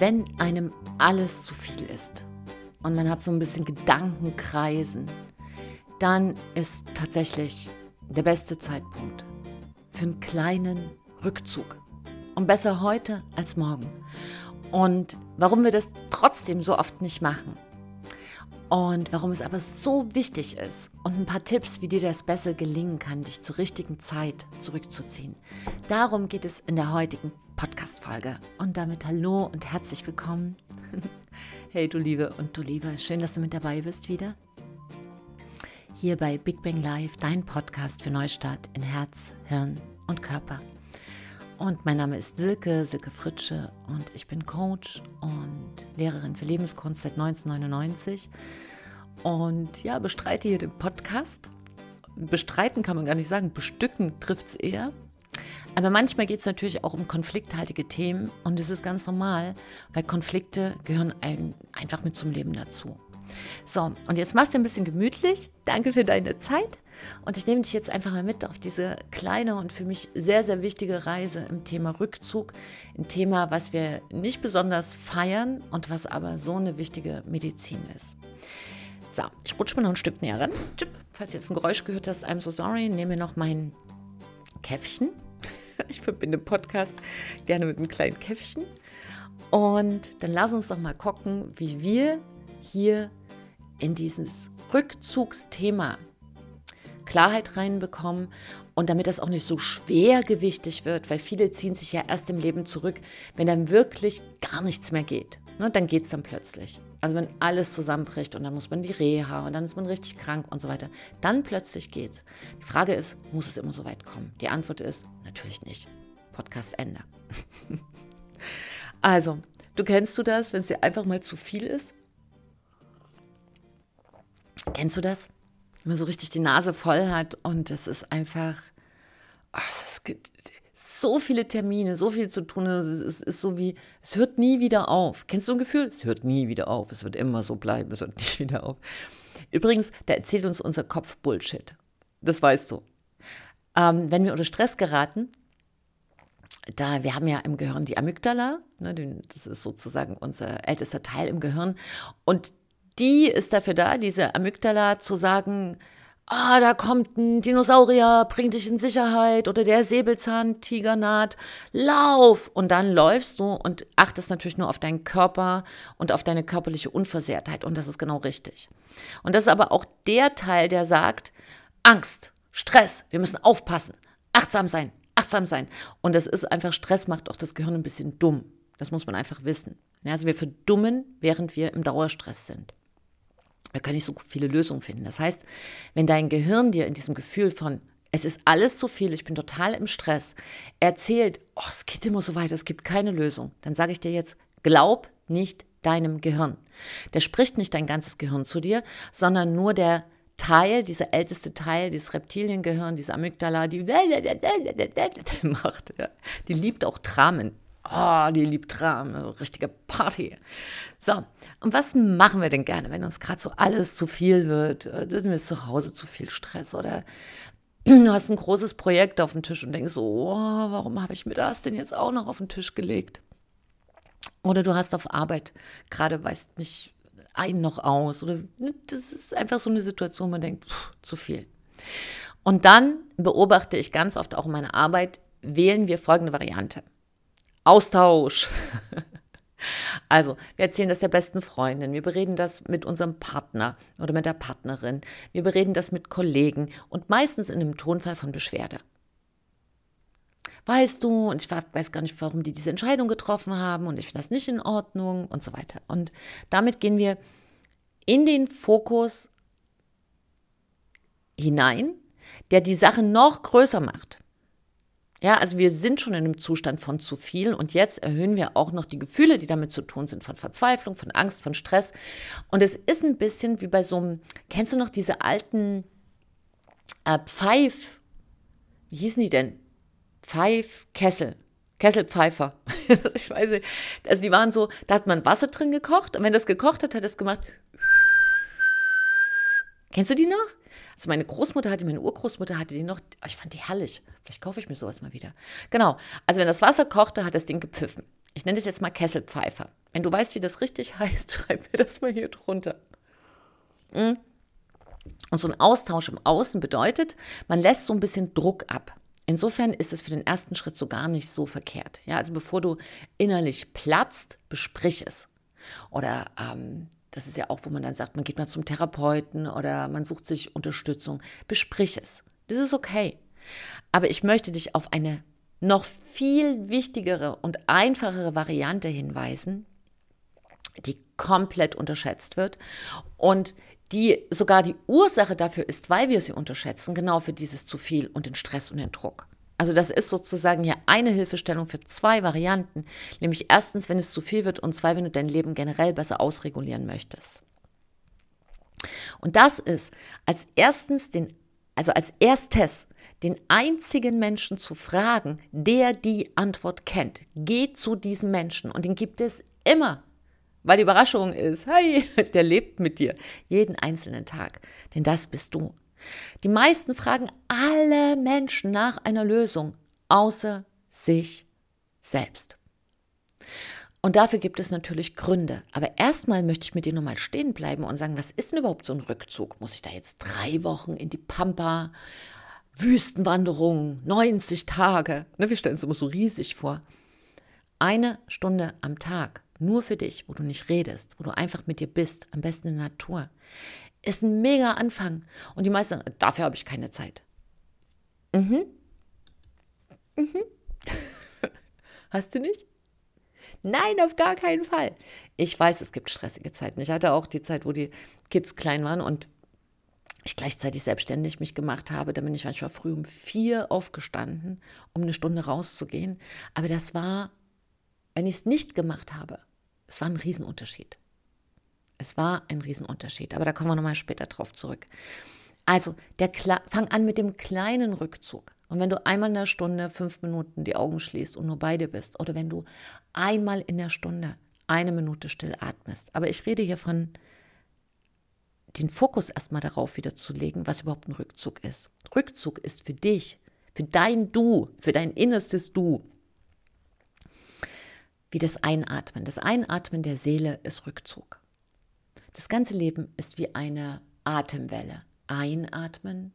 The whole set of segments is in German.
Wenn einem alles zu viel ist und man hat so ein bisschen Gedankenkreisen, dann ist tatsächlich der beste Zeitpunkt für einen kleinen Rückzug. Und besser heute als morgen. Und warum wir das trotzdem so oft nicht machen, und warum es aber so wichtig ist und ein paar Tipps, wie dir das besser gelingen kann, dich zur richtigen Zeit zurückzuziehen. Darum geht es in der heutigen Podcast-Folge. Und damit hallo und herzlich willkommen. Hey du Liebe und du Liebe, schön, dass du mit dabei bist wieder. Hier bei Big Bang Live, dein Podcast für Neustart in Herz, Hirn und Körper. Und mein Name ist Silke, Silke Fritsche und ich bin Coach und Lehrerin für Lebenskunst seit 1999 und ja, bestreite hier den Podcast. Bestreiten kann man gar nicht sagen, bestücken trifft es eher. Aber manchmal geht es natürlich auch um konflikthaltige Themen und das ist ganz normal, weil Konflikte gehören einfach mit zum Leben dazu. So, und jetzt machst du ein bisschen gemütlich. Danke für deine Zeit. Und ich nehme dich jetzt einfach mal mit auf diese kleine und für mich sehr, sehr wichtige Reise im Thema Rückzug. Ein Thema, was wir nicht besonders feiern und was aber so eine wichtige Medizin ist. So, ich rutsche mal noch ein Stück näher ran. Falls du jetzt ein Geräusch gehört hast, I'm so sorry. Nehme noch mein Käffchen. Ich verbinde Podcast gerne mit einem kleinen Käffchen. Und dann lass uns doch mal gucken, wie wir hier in dieses Rückzugsthema Klarheit reinbekommen und damit das auch nicht so schwergewichtig wird, weil viele ziehen sich ja erst im Leben zurück, wenn dann wirklich gar nichts mehr geht. Ne, dann geht es dann plötzlich. Also wenn alles zusammenbricht und dann muss man die Reha und dann ist man richtig krank und so weiter. Dann plötzlich geht's. Die Frage ist, muss es immer so weit kommen? Die Antwort ist natürlich nicht. Podcast Ende. also, du kennst du das, wenn es dir einfach mal zu viel ist? Kennst du das? Wenn man so richtig die Nase voll hat und es ist einfach, oh, es gibt so viele Termine, so viel zu tun. Es ist, ist, so wie, es hört nie wieder auf. Kennst du ein Gefühl? Es hört nie wieder auf. Es wird immer so bleiben. Es hört nie wieder auf. Übrigens, da erzählt uns unser Kopf Bullshit. Das weißt du. Ähm, wenn wir unter Stress geraten, da wir haben ja im Gehirn die Amygdala, ne, das ist sozusagen unser ältester Teil im Gehirn, und die ist dafür da, diese Amygdala zu sagen, ah, da kommt ein Dinosaurier, bring dich in Sicherheit oder der Säbelzahntiger naht, lauf. Und dann läufst du und achtest natürlich nur auf deinen Körper und auf deine körperliche Unversehrtheit. Und das ist genau richtig. Und das ist aber auch der Teil, der sagt, Angst, Stress, wir müssen aufpassen, achtsam sein, achtsam sein. Und das ist einfach, Stress macht auch das Gehirn ein bisschen dumm. Das muss man einfach wissen. Also wir verdummen, während wir im Dauerstress sind. Wir können nicht so viele Lösungen finden. Das heißt, wenn dein Gehirn dir in diesem Gefühl von, es ist alles zu viel, ich bin total im Stress, erzählt, oh, es geht immer so weiter, es gibt keine Lösung, dann sage ich dir jetzt, glaub nicht deinem Gehirn. Der spricht nicht dein ganzes Gehirn zu dir, sondern nur der Teil, dieser älteste Teil, dieses Reptiliengehirn, diese Amygdala, die macht, ja. die liebt auch Dramen. Oh, die liebt Dramen, richtige Party. So, und was machen wir denn gerne, wenn uns gerade so alles zu viel wird? Das ist zu Hause zu viel Stress oder du hast ein großes Projekt auf dem Tisch und denkst so, oh, warum habe ich mir das denn jetzt auch noch auf den Tisch gelegt? Oder du hast auf Arbeit gerade, weißt nicht, ein noch aus. Oder das ist einfach so eine Situation, wo man denkt, pff, zu viel. Und dann beobachte ich ganz oft auch in meiner Arbeit, wählen wir folgende Variante. Austausch. Also, wir erzählen das der besten Freundin, wir bereden das mit unserem Partner oder mit der Partnerin, wir bereden das mit Kollegen und meistens in einem Tonfall von Beschwerde. Weißt du, und ich weiß gar nicht, warum die diese Entscheidung getroffen haben und ich finde das nicht in Ordnung und so weiter. Und damit gehen wir in den Fokus hinein, der die Sache noch größer macht. Ja, also wir sind schon in einem Zustand von zu viel und jetzt erhöhen wir auch noch die Gefühle, die damit zu tun sind, von Verzweiflung, von Angst, von Stress. Und es ist ein bisschen wie bei so einem, kennst du noch diese alten äh, Pfeif, wie hießen die denn? Pfeifkessel, Kesselpfeifer. ich weiß nicht. Also die waren so, da hat man Wasser drin gekocht und wenn das gekocht hat, hat es gemacht. Kennst du die noch? Also meine Großmutter hatte, meine Urgroßmutter hatte die noch, ich fand die herrlich. Vielleicht kaufe ich mir sowas mal wieder. Genau. Also wenn das Wasser kochte, hat das Ding gepfiffen. Ich nenne das jetzt mal Kesselpfeifer. Wenn du weißt, wie das richtig heißt, schreib mir das mal hier drunter. Hm? Und so ein Austausch im Außen bedeutet, man lässt so ein bisschen Druck ab. Insofern ist es für den ersten Schritt so gar nicht so verkehrt. Ja, also bevor du innerlich platzt, besprich es. Oder ähm, das ist ja auch, wo man dann sagt, man geht mal zum Therapeuten oder man sucht sich Unterstützung. Besprich es. Das ist okay. Aber ich möchte dich auf eine noch viel wichtigere und einfachere Variante hinweisen, die komplett unterschätzt wird und die sogar die Ursache dafür ist, weil wir sie unterschätzen, genau für dieses zu viel und den Stress und den Druck. Also das ist sozusagen hier eine Hilfestellung für zwei Varianten, nämlich erstens, wenn es zu viel wird und zwei, wenn du dein Leben generell besser ausregulieren möchtest. Und das ist als erstens den, also als erstes den einzigen Menschen zu fragen, der die Antwort kennt. Geh zu diesem Menschen und den gibt es immer. Weil die Überraschung ist, hey, der lebt mit dir jeden einzelnen Tag. Denn das bist du. Die meisten fragen alle Menschen nach einer Lösung, außer sich selbst. Und dafür gibt es natürlich Gründe. Aber erstmal möchte ich mit dir nochmal stehen bleiben und sagen, was ist denn überhaupt so ein Rückzug? Muss ich da jetzt drei Wochen in die Pampa, Wüstenwanderung, 90 Tage? Ne, wir stellen es immer so riesig vor. Eine Stunde am Tag nur für dich, wo du nicht redest, wo du einfach mit dir bist, am besten in der Natur, ist ein mega Anfang. Und die meisten sagen, dafür habe ich keine Zeit. Mhm. Mhm. Hast du nicht? Nein, auf gar keinen Fall. Ich weiß, es gibt stressige Zeiten. Ich hatte auch die Zeit, wo die Kids klein waren und ich gleichzeitig selbstständig mich gemacht habe. Da bin ich manchmal früh um vier aufgestanden, um eine Stunde rauszugehen. Aber das war, wenn ich es nicht gemacht habe, es war ein Riesenunterschied. Es war ein Riesenunterschied, aber da kommen wir nochmal später drauf zurück. Also, der fang an mit dem kleinen Rückzug. Und wenn du einmal in der Stunde fünf Minuten die Augen schließt und nur beide bist, oder wenn du einmal in der Stunde eine Minute still atmest. Aber ich rede hier von den Fokus erstmal darauf wieder zu legen, was überhaupt ein Rückzug ist. Rückzug ist für dich, für dein Du, für dein innerstes Du wie das Einatmen. Das Einatmen der Seele ist Rückzug. Das ganze Leben ist wie eine Atemwelle. Einatmen,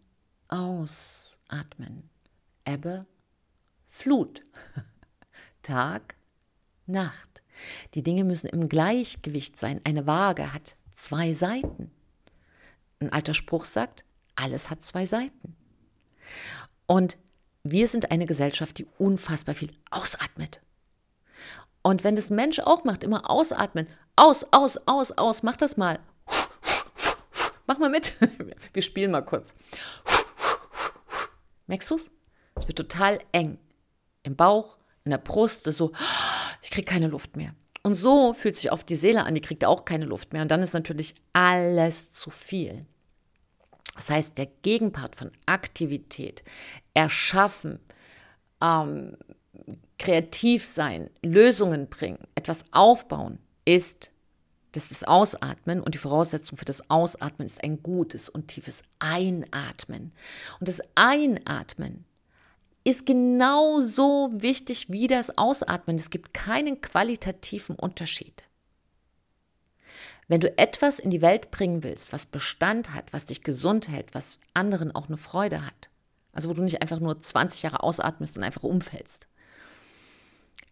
ausatmen. Ebbe, Flut. Tag, Nacht. Die Dinge müssen im Gleichgewicht sein. Eine Waage hat zwei Seiten. Ein alter Spruch sagt, alles hat zwei Seiten. Und wir sind eine Gesellschaft, die unfassbar viel ausatmet. Und wenn das Mensch auch macht, immer ausatmen, aus, aus, aus, aus, mach das mal. Mach mal mit. Wir spielen mal kurz. Merkst du es? Es wird total eng. Im Bauch, in der Brust, ist so, ich kriege keine Luft mehr. Und so fühlt sich auf die Seele an, die kriegt auch keine Luft mehr. Und dann ist natürlich alles zu viel. Das heißt, der Gegenpart von Aktivität, Erschaffen, ähm, kreativ sein, Lösungen bringen, etwas aufbauen, ist das ist Ausatmen und die Voraussetzung für das Ausatmen ist ein gutes und tiefes Einatmen. Und das Einatmen ist genauso wichtig wie das Ausatmen. Es gibt keinen qualitativen Unterschied. Wenn du etwas in die Welt bringen willst, was Bestand hat, was dich gesund hält, was anderen auch eine Freude hat, also wo du nicht einfach nur 20 Jahre ausatmest und einfach umfällst,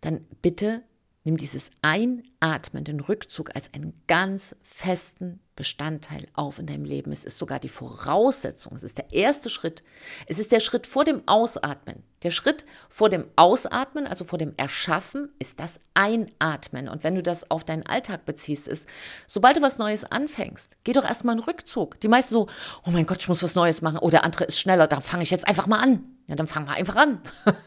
dann bitte nimm dieses Einatmen, den Rückzug als einen ganz festen Bestandteil auf in deinem Leben. Es ist sogar die Voraussetzung, es ist der erste Schritt. Es ist der Schritt vor dem Ausatmen. Der Schritt vor dem Ausatmen, also vor dem Erschaffen, ist das Einatmen. Und wenn du das auf deinen Alltag beziehst, ist, sobald du was Neues anfängst, geh doch erstmal einen Rückzug. Die meisten so, oh mein Gott, ich muss was Neues machen. Oder oh, andere ist schneller, da fange ich jetzt einfach mal an. Ja, dann fangen wir einfach an.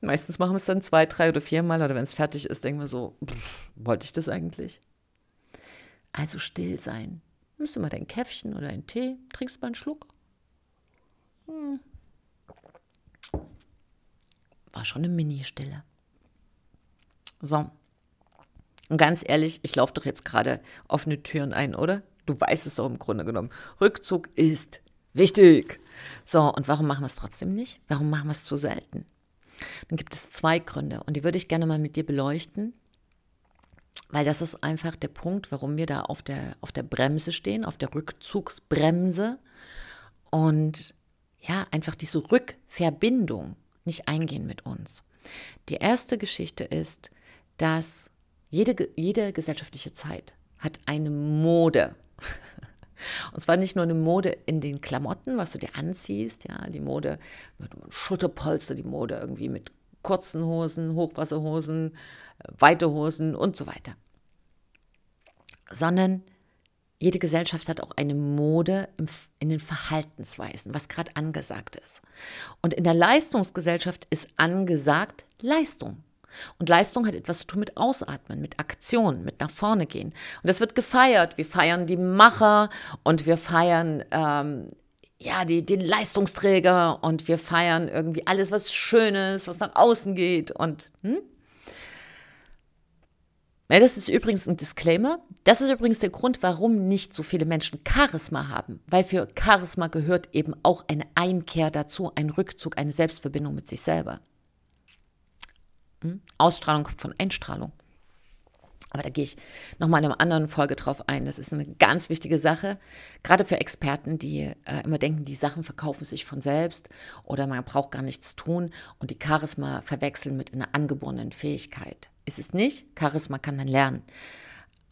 Meistens machen wir es dann zwei, drei oder viermal oder wenn es fertig ist, denken wir so, pff, wollte ich das eigentlich? Also still sein. Nimmst du mal dein Käffchen oder einen Tee, trinkst mal einen Schluck. Hm. War schon eine Mini-Stille. So. Und ganz ehrlich, ich laufe doch jetzt gerade offene Türen ein, oder? Du weißt es doch im Grunde genommen. Rückzug ist wichtig. So, und warum machen wir es trotzdem nicht? Warum machen wir es zu selten? Dann gibt es zwei Gründe und die würde ich gerne mal mit dir beleuchten. Weil das ist einfach der Punkt, warum wir da auf der, auf der Bremse stehen, auf der Rückzugsbremse und ja, einfach diese Rückverbindung nicht eingehen mit uns. Die erste Geschichte ist, dass jede, jede gesellschaftliche Zeit hat eine Mode. Und zwar nicht nur eine Mode in den Klamotten, was du dir anziehst, ja, die Mode mit Schutterpolster, die Mode irgendwie mit kurzen Hosen, Hochwasserhosen, äh, weite Hosen und so weiter. Sondern jede Gesellschaft hat auch eine Mode in den Verhaltensweisen, was gerade angesagt ist. Und in der Leistungsgesellschaft ist angesagt Leistung. Und Leistung hat etwas zu tun mit Ausatmen, mit Aktion, mit nach vorne gehen. Und das wird gefeiert. Wir feiern die Macher und wir feiern ähm, ja, die, den Leistungsträger und wir feiern irgendwie alles, was Schönes, was nach außen geht. Und hm? Ja, das ist übrigens ein Disclaimer. Das ist übrigens der Grund, warum nicht so viele Menschen Charisma haben. Weil für Charisma gehört eben auch eine Einkehr dazu, ein Rückzug, eine Selbstverbindung mit sich selber. Hm? Ausstrahlung kommt von Einstrahlung. Aber da gehe ich nochmal in einer anderen Folge drauf ein. Das ist eine ganz wichtige Sache, gerade für Experten, die äh, immer denken, die Sachen verkaufen sich von selbst oder man braucht gar nichts tun und die Charisma verwechseln mit einer angeborenen Fähigkeit. Ist es nicht. Charisma kann man lernen.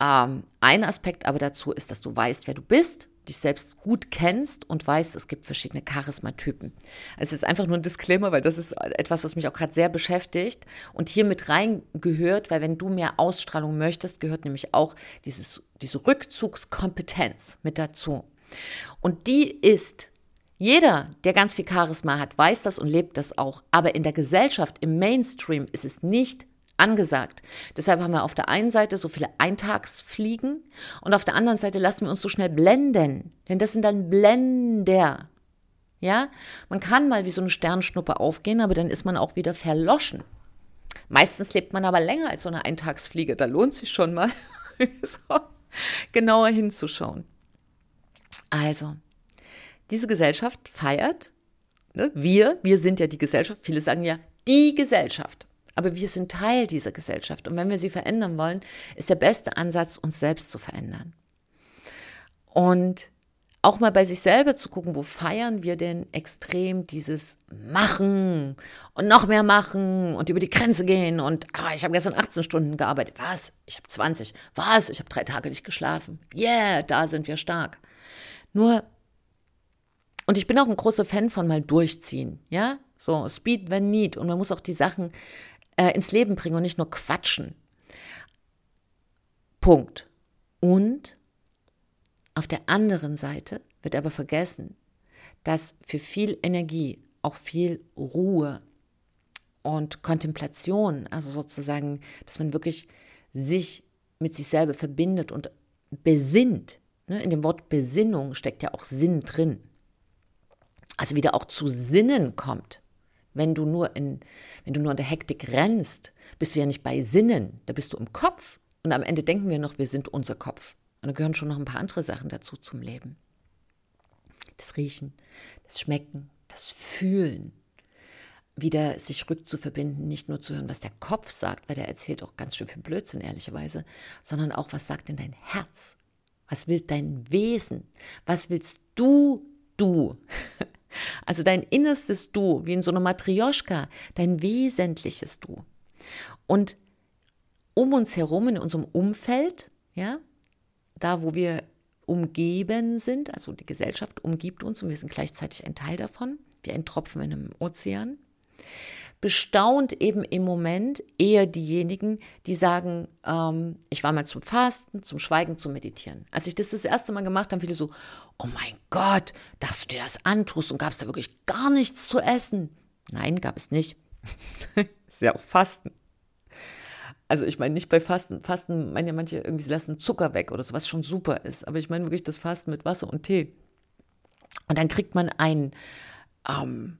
Ähm, ein Aspekt aber dazu ist, dass du weißt, wer du bist dich selbst gut kennst und weißt, es gibt verschiedene Charismatypen. Es ist einfach nur ein Disclaimer, weil das ist etwas, was mich auch gerade sehr beschäftigt und hier mit reingehört, weil wenn du mehr Ausstrahlung möchtest, gehört nämlich auch dieses, diese Rückzugskompetenz mit dazu. Und die ist jeder, der ganz viel Charisma hat, weiß das und lebt das auch. Aber in der Gesellschaft, im Mainstream ist es nicht angesagt. Deshalb haben wir auf der einen Seite so viele Eintagsfliegen und auf der anderen Seite lassen wir uns so schnell blenden, denn das sind dann Blender. Ja, man kann mal wie so eine Sternschnuppe aufgehen, aber dann ist man auch wieder verloschen. Meistens lebt man aber länger als so eine Eintagsfliege. Da lohnt sich schon mal so genauer hinzuschauen. Also, diese Gesellschaft feiert, ne, wir, wir sind ja die Gesellschaft, viele sagen ja die Gesellschaft. Aber wir sind Teil dieser Gesellschaft. Und wenn wir sie verändern wollen, ist der beste Ansatz, uns selbst zu verändern. Und auch mal bei sich selber zu gucken, wo feiern wir denn extrem dieses Machen und noch mehr machen und über die Grenze gehen und ah, ich habe gestern 18 Stunden gearbeitet. Was? Ich habe 20. Was? Ich habe drei Tage nicht geschlafen. Yeah, da sind wir stark. Nur, und ich bin auch ein großer Fan von mal durchziehen, ja? So, Speed when need. Und man muss auch die Sachen äh, ins Leben bringen und nicht nur quatschen. Punkt. Und auf der anderen Seite wird aber vergessen, dass für viel Energie auch viel Ruhe und Kontemplation, also sozusagen, dass man wirklich sich mit sich selber verbindet und besinnt. Ne? In dem Wort Besinnung steckt ja auch Sinn drin. Also wieder auch zu Sinnen kommt. Wenn du nur in, wenn du nur in der Hektik rennst, bist du ja nicht bei Sinnen, da bist du im Kopf. Und am Ende denken wir noch, wir sind unser Kopf. Und da gehören schon noch ein paar andere Sachen dazu zum Leben. Das Riechen, das Schmecken, das Fühlen. Wieder sich rückzuverbinden, nicht nur zu hören, was der Kopf sagt, weil der erzählt auch ganz schön viel Blödsinn, ehrlicherweise, sondern auch, was sagt denn dein Herz? Was will dein Wesen? Was willst du, du? Also dein innerstes Du, wie in so einer Matrioschka, dein wesentliches Du. Und um uns herum, in unserem Umfeld, ja, da wo wir umgeben sind, also die Gesellschaft umgibt uns und wir sind gleichzeitig ein Teil davon, wie ein Tropfen in einem Ozean, bestaunt eben im Moment eher diejenigen, die sagen, ähm, ich war mal zum Fasten, zum Schweigen, zum Meditieren. Als ich das das erste Mal gemacht habe, viele so, oh mein Gott, dass du dir das antust und gab es da wirklich gar nichts zu essen. Nein, gab es nicht. ist ja auch Fasten. Also ich meine nicht bei Fasten. Fasten meinen ja manche irgendwie, sie lassen Zucker weg oder so, was schon super ist. Aber ich meine wirklich das Fasten mit Wasser und Tee. Und dann kriegt man ein, ähm,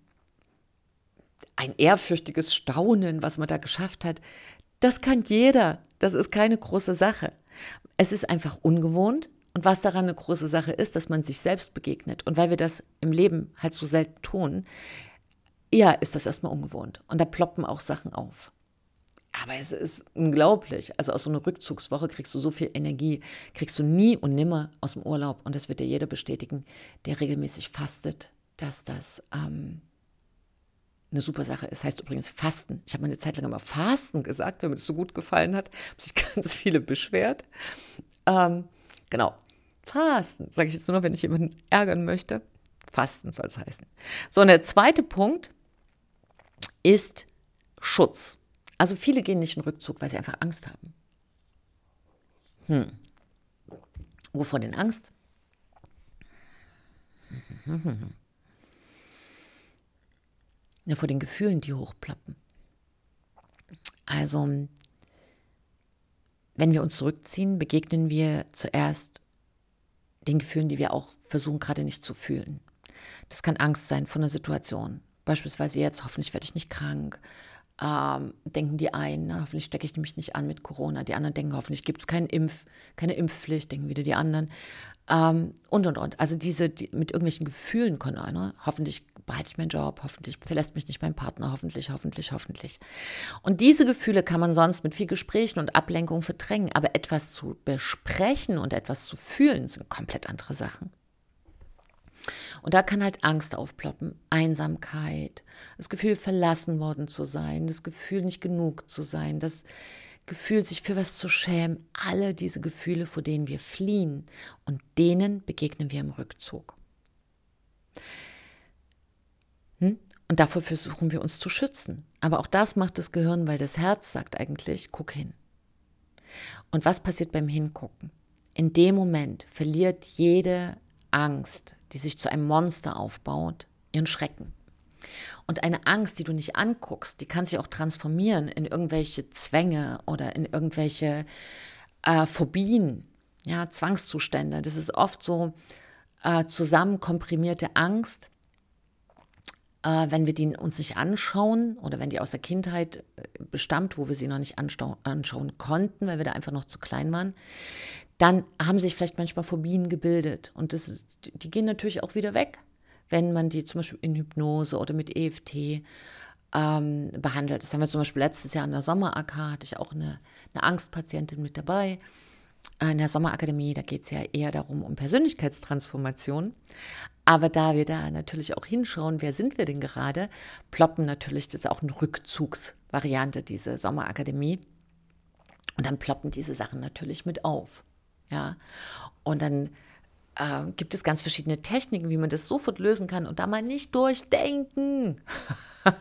ein ehrfürchtiges Staunen, was man da geschafft hat. Das kann jeder. Das ist keine große Sache. Es ist einfach ungewohnt. Und was daran eine große Sache ist, dass man sich selbst begegnet. Und weil wir das im Leben halt so selten tun, ja, ist das erstmal ungewohnt. Und da ploppen auch Sachen auf. Aber es ist unglaublich. Also aus so einer Rückzugswoche kriegst du so viel Energie, kriegst du nie und nimmer aus dem Urlaub. Und das wird dir jeder bestätigen, der regelmäßig fastet, dass das ähm, eine super Sache ist. Heißt übrigens Fasten. Ich habe mal eine Zeit lang immer Fasten gesagt, wenn mir das so gut gefallen hat. Haben sich ganz viele beschwert. Ähm, genau. Fasten, sage ich jetzt nur noch, wenn ich jemanden ärgern möchte. Fasten soll es heißen. So, und der zweite Punkt ist Schutz. Also viele gehen nicht in Rückzug, weil sie einfach Angst haben. Hm. Wovor denn Angst? Ja, vor den Gefühlen, die hochplappen. Also, wenn wir uns zurückziehen, begegnen wir zuerst den Gefühlen, die wir auch versuchen gerade nicht zu fühlen. Das kann Angst sein vor einer Situation. Beispielsweise jetzt, hoffentlich werde ich nicht krank, ähm, denken die einen, na, hoffentlich stecke ich mich nicht an mit Corona. Die anderen denken, hoffentlich gibt es keinen Impf, keine Impfpflicht, denken wieder die anderen. Ähm, und, und, und. Also diese, die, mit irgendwelchen Gefühlen können einer, hoffentlich behalte ich meinen Job, hoffentlich verlässt mich nicht mein Partner, hoffentlich, hoffentlich, hoffentlich. Und diese Gefühle kann man sonst mit viel Gesprächen und Ablenkung verdrängen, aber etwas zu besprechen und etwas zu fühlen sind komplett andere Sachen. Und da kann halt Angst aufploppen, Einsamkeit, das Gefühl, verlassen worden zu sein, das Gefühl, nicht genug zu sein, das Gefühl, sich für was zu schämen, alle diese Gefühle, vor denen wir fliehen und denen begegnen wir im Rückzug. Hm? Und davor versuchen wir uns zu schützen. Aber auch das macht das Gehirn, weil das Herz sagt eigentlich, guck hin. Und was passiert beim Hingucken? In dem Moment verliert jede Angst, die sich zu einem Monster aufbaut, ihren Schrecken. Und eine Angst, die du nicht anguckst, die kann sich auch transformieren in irgendwelche Zwänge oder in irgendwelche äh, Phobien, ja, Zwangszustände. Das ist oft so äh, zusammenkomprimierte Angst, äh, wenn wir die uns nicht anschauen oder wenn die aus der Kindheit äh, bestammt, wo wir sie noch nicht anschauen konnten, weil wir da einfach noch zu klein waren, dann haben sich vielleicht manchmal Phobien gebildet. Und das ist, die gehen natürlich auch wieder weg, wenn man die zum Beispiel in Hypnose oder mit EFT ähm, behandelt. Das haben wir zum Beispiel letztes Jahr in der Sommer-AK, hatte ich auch eine, eine Angstpatientin mit dabei. Äh, in der Sommerakademie, da geht es ja eher darum, um Persönlichkeitstransformation. Aber da wir da natürlich auch hinschauen, wer sind wir denn gerade, ploppen natürlich, das ist auch eine Rückzugsvariante, diese Sommerakademie. Und dann ploppen diese Sachen natürlich mit auf. Ja, und dann äh, gibt es ganz verschiedene Techniken, wie man das sofort lösen kann und da mal nicht durchdenken,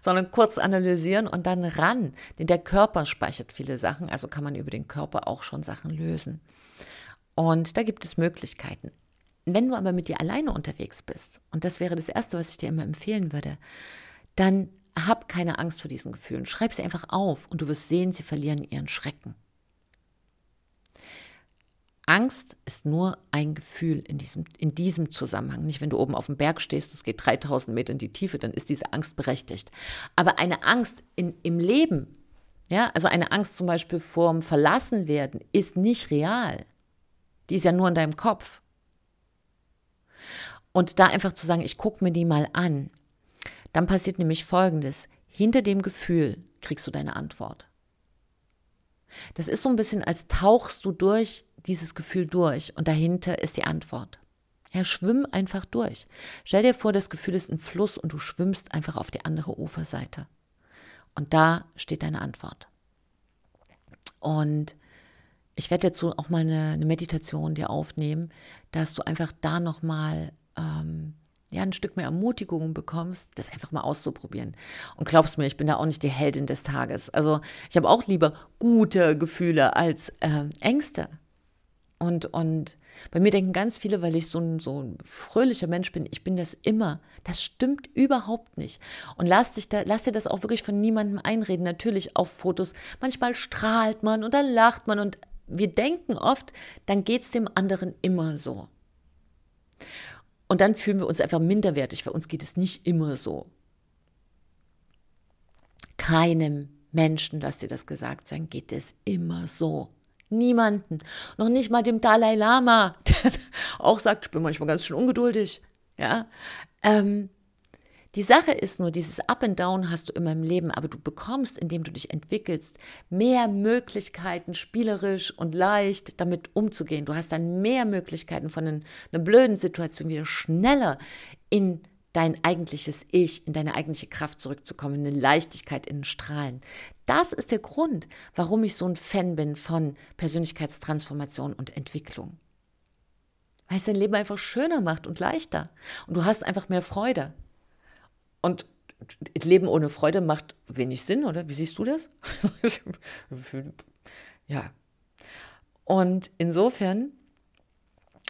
sondern kurz analysieren und dann ran. Denn der Körper speichert viele Sachen, also kann man über den Körper auch schon Sachen lösen. Und da gibt es Möglichkeiten. Wenn du aber mit dir alleine unterwegs bist, und das wäre das Erste, was ich dir immer empfehlen würde, dann hab keine Angst vor diesen Gefühlen. Schreib sie einfach auf und du wirst sehen, sie verlieren ihren Schrecken. Angst ist nur ein Gefühl in diesem, in diesem Zusammenhang. Nicht, wenn du oben auf dem Berg stehst, es geht 3000 Meter in die Tiefe, dann ist diese Angst berechtigt. Aber eine Angst in, im Leben, ja, also eine Angst zum Beispiel vorm Verlassenwerden, ist nicht real. Die ist ja nur in deinem Kopf. Und da einfach zu sagen, ich gucke mir die mal an, dann passiert nämlich Folgendes. Hinter dem Gefühl kriegst du deine Antwort. Das ist so ein bisschen, als tauchst du durch dieses Gefühl durch und dahinter ist die Antwort. Ja, schwimm einfach durch. Stell dir vor, das Gefühl ist ein Fluss und du schwimmst einfach auf die andere Uferseite. Und da steht deine Antwort. Und ich werde dazu auch mal eine, eine Meditation dir aufnehmen, dass du einfach da nochmal ähm, ja, ein Stück mehr Ermutigung bekommst, das einfach mal auszuprobieren. Und glaubst mir, ich bin da auch nicht die Heldin des Tages. Also ich habe auch lieber gute Gefühle als äh, Ängste. Und, und bei mir denken ganz viele, weil ich so ein, so ein fröhlicher Mensch bin, ich bin das immer. Das stimmt überhaupt nicht. Und lass, dich da, lass dir das auch wirklich von niemandem einreden. Natürlich auf Fotos. Manchmal strahlt man und dann lacht man und wir denken oft, dann geht es dem anderen immer so. Und dann fühlen wir uns einfach minderwertig, weil uns geht es nicht immer so. Keinem Menschen, lass dir das gesagt sein, geht es immer so. Niemanden. Noch nicht mal dem Dalai Lama, der auch sagt, ich bin manchmal ganz schön ungeduldig. Ja. Ähm, Die Sache ist nur, dieses Up and Down hast du immer im Leben, aber du bekommst, indem du dich entwickelst, mehr Möglichkeiten, spielerisch und leicht damit umzugehen. Du hast dann mehr Möglichkeiten von einer, einer blöden Situation wieder schneller in dein eigentliches Ich, in deine eigentliche Kraft zurückzukommen, in eine Leichtigkeit, in ein Strahlen. Das ist der Grund, warum ich so ein Fan bin von Persönlichkeitstransformation und Entwicklung. Weil es dein Leben einfach schöner macht und leichter. Und du hast einfach mehr Freude. Und Leben ohne Freude macht wenig Sinn, oder? Wie siehst du das? ja. Und insofern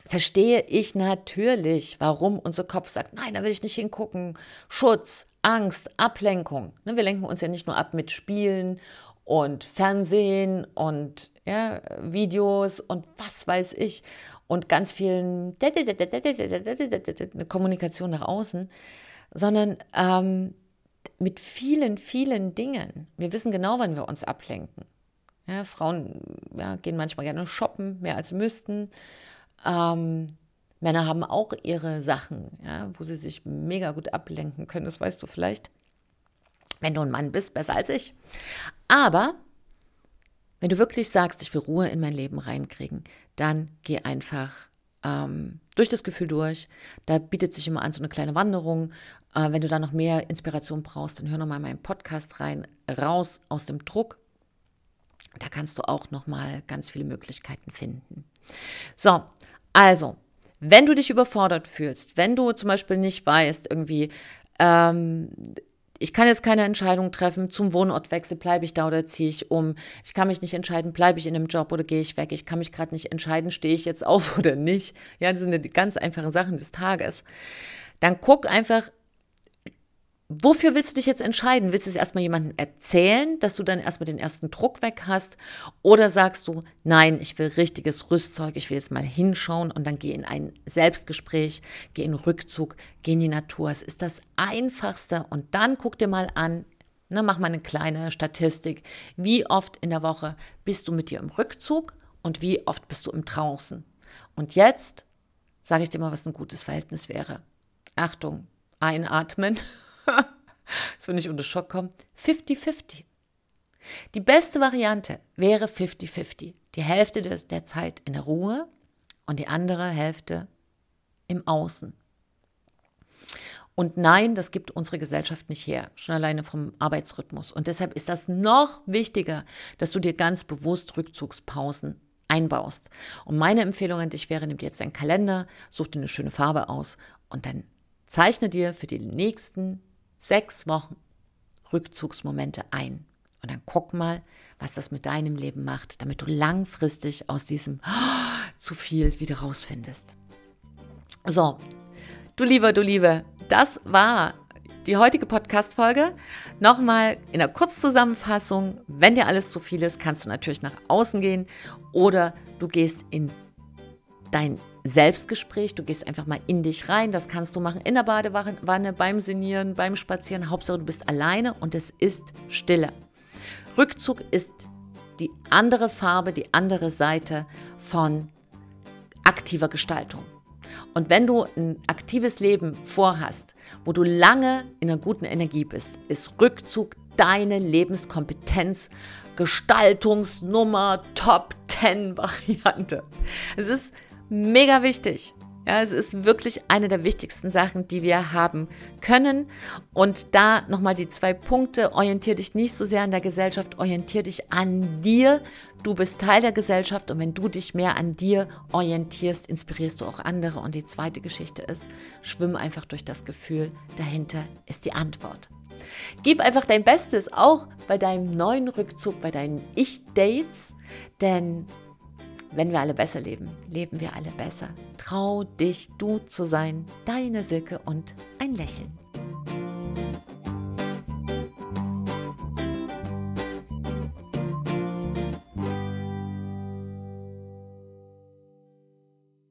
verstehe ich natürlich, warum unser Kopf sagt, nein, da will ich nicht hingucken. Schutz, Angst, Ablenkung. Ne, wir lenken uns ja nicht nur ab mit Spielen und Fernsehen und ja, Videos und was weiß ich und ganz vielen Kommunikation nach außen, sondern ähm, mit vielen, vielen Dingen. Wir wissen genau, wann wir uns ablenken. Ja, Frauen ja, gehen manchmal gerne shoppen, mehr als müssten. Ähm, Männer haben auch ihre Sachen, ja, wo sie sich mega gut ablenken können. Das weißt du vielleicht, wenn du ein Mann bist, besser als ich. Aber wenn du wirklich sagst, ich will Ruhe in mein Leben reinkriegen, dann geh einfach ähm, durch das Gefühl durch. Da bietet sich immer an so eine kleine Wanderung. Äh, wenn du da noch mehr Inspiration brauchst, dann hör nochmal meinen Podcast rein, raus aus dem Druck. Da kannst du auch nochmal ganz viele Möglichkeiten finden. So, also, wenn du dich überfordert fühlst, wenn du zum Beispiel nicht weißt, irgendwie, ähm, ich kann jetzt keine Entscheidung treffen zum Wohnortwechsel, bleibe ich da oder ziehe ich um. Ich kann mich nicht entscheiden, bleibe ich in einem Job oder gehe ich weg. Ich kann mich gerade nicht entscheiden, stehe ich jetzt auf oder nicht. Ja, das sind ja die ganz einfachen Sachen des Tages. Dann guck einfach, Wofür willst du dich jetzt entscheiden? Willst du es erstmal jemandem erzählen, dass du dann erstmal den ersten Druck weg hast? Oder sagst du, nein, ich will richtiges Rüstzeug, ich will jetzt mal hinschauen und dann geh in ein Selbstgespräch, geh in Rückzug, geh in die Natur. Es ist das Einfachste und dann guck dir mal an, na, mach mal eine kleine Statistik. Wie oft in der Woche bist du mit dir im Rückzug und wie oft bist du im Draußen? Und jetzt sage ich dir mal, was ein gutes Verhältnis wäre. Achtung, einatmen. das will ich unter Schock kommen. 50-50. Die beste Variante wäre 50-50. Die Hälfte der Zeit in der Ruhe und die andere Hälfte im Außen. Und nein, das gibt unsere Gesellschaft nicht her, schon alleine vom Arbeitsrhythmus. Und deshalb ist das noch wichtiger, dass du dir ganz bewusst Rückzugspausen einbaust. Und meine Empfehlung an dich wäre, nimm dir jetzt deinen Kalender, such dir eine schöne Farbe aus und dann zeichne dir für die nächsten sechs Wochen Rückzugsmomente ein. Und dann guck mal, was das mit deinem Leben macht, damit du langfristig aus diesem zu viel wieder rausfindest. So, du Lieber, du Liebe, das war die heutige Podcast-Folge. Nochmal in der Kurzzusammenfassung. Wenn dir alles zu viel ist, kannst du natürlich nach außen gehen oder du gehst in dein Selbstgespräch. Du gehst einfach mal in dich rein. Das kannst du machen in der Badewanne, beim Sinieren, beim Spazieren. Hauptsache, du bist alleine und es ist Stille. Rückzug ist die andere Farbe, die andere Seite von aktiver Gestaltung. Und wenn du ein aktives Leben vorhast, wo du lange in einer guten Energie bist, ist Rückzug deine Lebenskompetenz, Gestaltungsnummer, Top 10 Variante. Es ist mega wichtig. Ja, es ist wirklich eine der wichtigsten Sachen, die wir haben können. Und da nochmal die zwei Punkte. Orientier dich nicht so sehr an der Gesellschaft, orientier dich an dir. Du bist Teil der Gesellschaft und wenn du dich mehr an dir orientierst, inspirierst du auch andere. Und die zweite Geschichte ist, schwimm einfach durch das Gefühl. Dahinter ist die Antwort. Gib einfach dein Bestes, auch bei deinem neuen Rückzug, bei deinen Ich-Dates, denn wenn wir alle besser leben, leben wir alle besser. Trau dich, du zu sein, deine Silke und ein Lächeln.